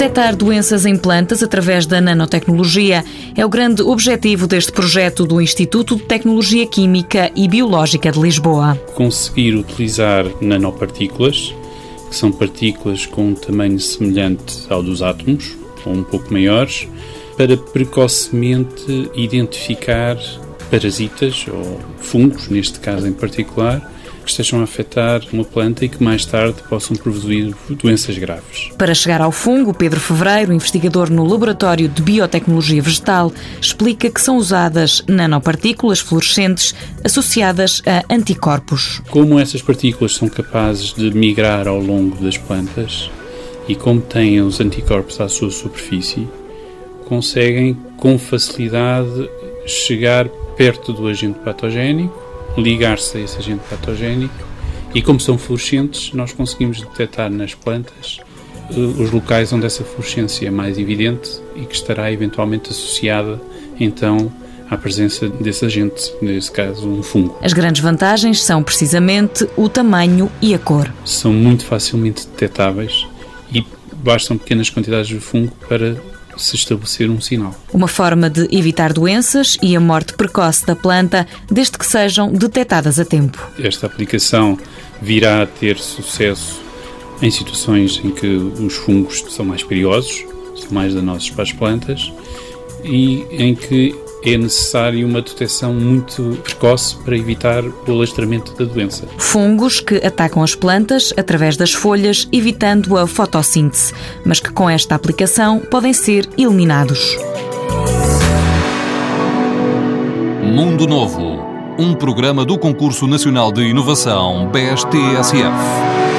Detectar doenças em plantas através da nanotecnologia é o grande objetivo deste projeto do Instituto de Tecnologia Química e Biológica de Lisboa. Conseguir utilizar nanopartículas, que são partículas com um tamanho semelhante ao dos átomos, ou um pouco maiores, para precocemente identificar parasitas ou fungos, neste caso em particular, que estejam a afetar uma planta e que mais tarde possam produzir doenças graves. Para chegar ao fungo, Pedro Fevereiro, investigador no Laboratório de Biotecnologia Vegetal, explica que são usadas nanopartículas fluorescentes associadas a anticorpos. Como essas partículas são capazes de migrar ao longo das plantas e como têm os anticorpos à sua superfície, conseguem com facilidade chegar perto do agente patogénico ligar-se a esse agente patogénico e como são fluorescentes, nós conseguimos detectar nas plantas eh, os locais onde essa fluorescência é mais evidente e que estará eventualmente associada então à presença desse agente, nesse caso um fungo. As grandes vantagens são precisamente o tamanho e a cor. São muito facilmente detectáveis e bastam pequenas quantidades de fungo para se estabelecer um sinal. Uma forma de evitar doenças e a morte precoce da planta, desde que sejam detectadas a tempo. Esta aplicação virá a ter sucesso em situações em que os fungos são mais perigosos, são mais danosos para as plantas e em que é necessário uma detecção muito precoce para evitar o alastramento da doença. Fungos que atacam as plantas através das folhas, evitando a fotossíntese, mas que com esta aplicação podem ser eliminados. Mundo Novo, um programa do Concurso Nacional de Inovação BSTSF.